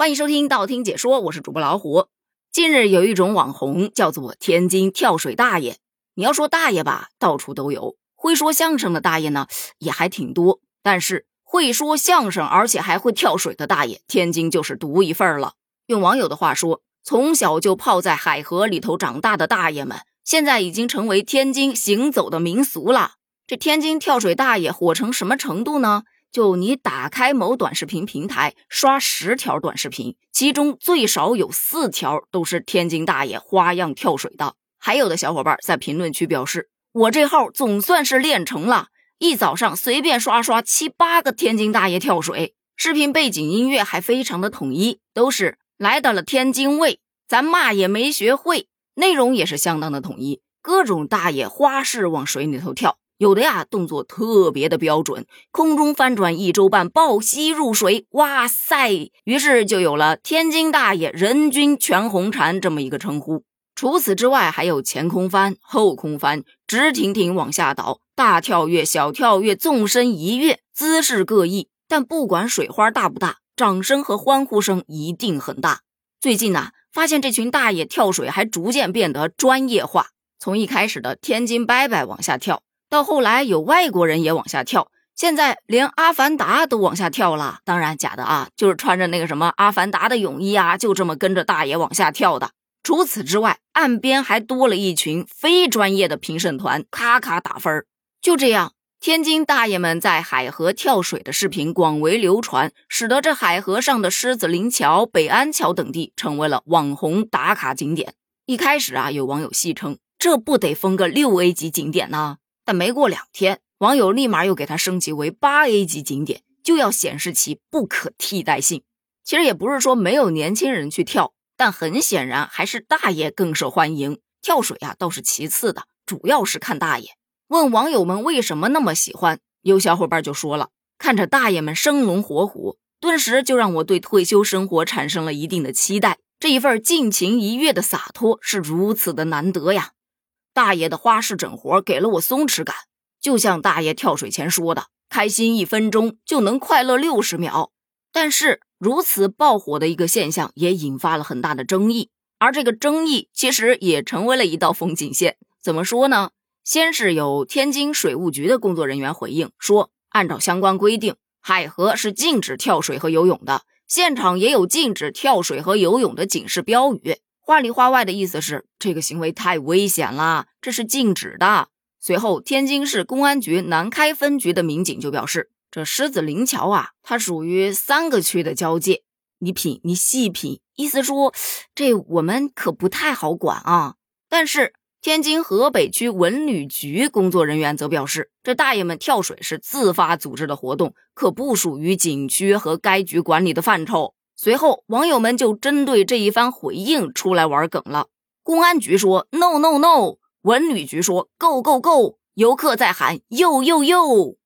欢迎收听道听解说，我是主播老虎。近日有一种网红叫做天津跳水大爷。你要说大爷吧，到处都有；会说相声的大爷呢，也还挺多。但是会说相声而且还会跳水的大爷，天津就是独一份了。用网友的话说，从小就泡在海河里头长大的大爷们，现在已经成为天津行走的民俗了。这天津跳水大爷火成什么程度呢？就你打开某短视频平台，刷十条短视频，其中最少有四条都是天津大爷花样跳水的。还有的小伙伴在评论区表示：“我这号总算是练成了，一早上随便刷刷七八个天津大爷跳水。”视频背景音乐还非常的统一，都是来到了天津卫，咱嘛也没学会。内容也是相当的统一，各种大爷花式往水里头跳。有的呀，动作特别的标准，空中翻转一周半，抱膝入水，哇塞！于是就有了“天津大爷人均全红婵”这么一个称呼。除此之外，还有前空翻、后空翻、直挺挺往下倒、大跳跃、小跳跃、纵身一跃，姿势各异。但不管水花大不大，掌声和欢呼声一定很大。最近呢，发现这群大爷跳水还逐渐变得专业化，从一开始的天津拜拜往下跳。到后来有外国人也往下跳，现在连阿凡达都往下跳了。当然假的啊，就是穿着那个什么阿凡达的泳衣啊，就这么跟着大爷往下跳的。除此之外，岸边还多了一群非专业的评审团，咔咔打分就这样，天津大爷们在海河跳水的视频广为流传，使得这海河上的狮子林桥、北安桥等地成为了网红打卡景点。一开始啊，有网友戏称，这不得封个六 A 级景点呢？但没过两天，网友立马又给它升级为八 A 级景点，就要显示其不可替代性。其实也不是说没有年轻人去跳，但很显然还是大爷更受欢迎。跳水啊倒是其次的，主要是看大爷。问网友们为什么那么喜欢，有小伙伴就说了：看着大爷们生龙活虎，顿时就让我对退休生活产生了一定的期待。这一份尽情一跃的洒脱是如此的难得呀。大爷的花式整活给了我松弛感，就像大爷跳水前说的：“开心一分钟就能快乐六十秒。”但是如此爆火的一个现象也引发了很大的争议，而这个争议其实也成为了一道风景线。怎么说呢？先是有天津水务局的工作人员回应说，按照相关规定，海河是禁止跳水和游泳的，现场也有禁止跳水和游泳的警示标语。话里话外的意思是，这个行为太危险了，这是禁止的。随后，天津市公安局南开分局的民警就表示，这狮子林桥啊，它属于三个区的交界。你品，你细品，意思说，这我们可不太好管啊。但是，天津河北区文旅局工作人员则表示，这大爷们跳水是自发组织的活动，可不属于景区和该局管理的范畴。随后，网友们就针对这一番回应出来玩梗了。公安局说 “no no no”，文旅局说 “go go go”，游客在喊 “yo yo yo”，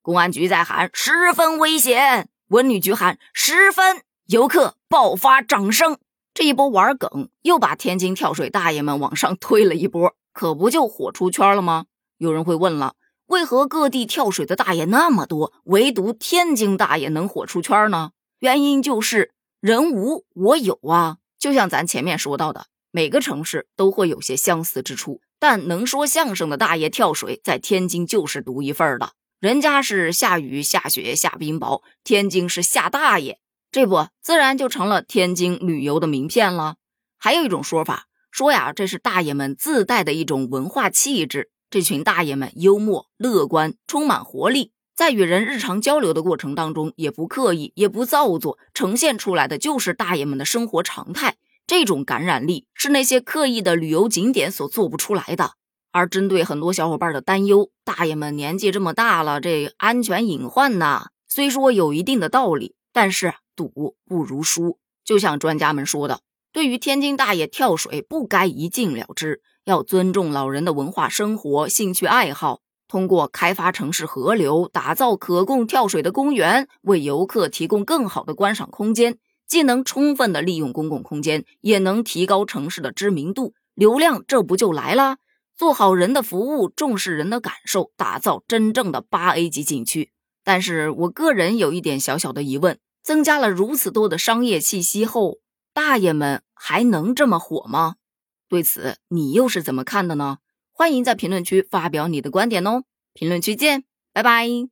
公安局在喊“十分危险”，文旅局喊“十分”，游客爆发掌声。这一波玩梗又把天津跳水大爷们往上推了一波，可不就火出圈了吗？有人会问了，为何各地跳水的大爷那么多，唯独天津大爷能火出圈呢？原因就是。人无我有啊，就像咱前面说到的，每个城市都会有些相似之处，但能说相声的大爷跳水在天津就是独一份的。人家是下雨下雪下冰雹，天津是下大爷，这不自然就成了天津旅游的名片了。还有一种说法说呀，这是大爷们自带的一种文化气质，这群大爷们幽默乐观，充满活力。在与人日常交流的过程当中，也不刻意，也不造作，呈现出来的就是大爷们的生活常态。这种感染力是那些刻意的旅游景点所做不出来的。而针对很多小伙伴的担忧，大爷们年纪这么大了，这安全隐患呐，虽说有一定的道理，但是赌不如输。就像专家们说的，对于天津大爷跳水，不该一禁了之，要尊重老人的文化生活、兴趣爱好。通过开发城市河流，打造可供跳水的公园，为游客提供更好的观赏空间，既能充分的利用公共空间，也能提高城市的知名度、流量，这不就来了？做好人的服务，重视人的感受，打造真正的八 A 级景区。但是我个人有一点小小的疑问：增加了如此多的商业气息后，大爷们还能这么火吗？对此，你又是怎么看的呢？欢迎在评论区发表你的观点哦！评论区见，拜拜。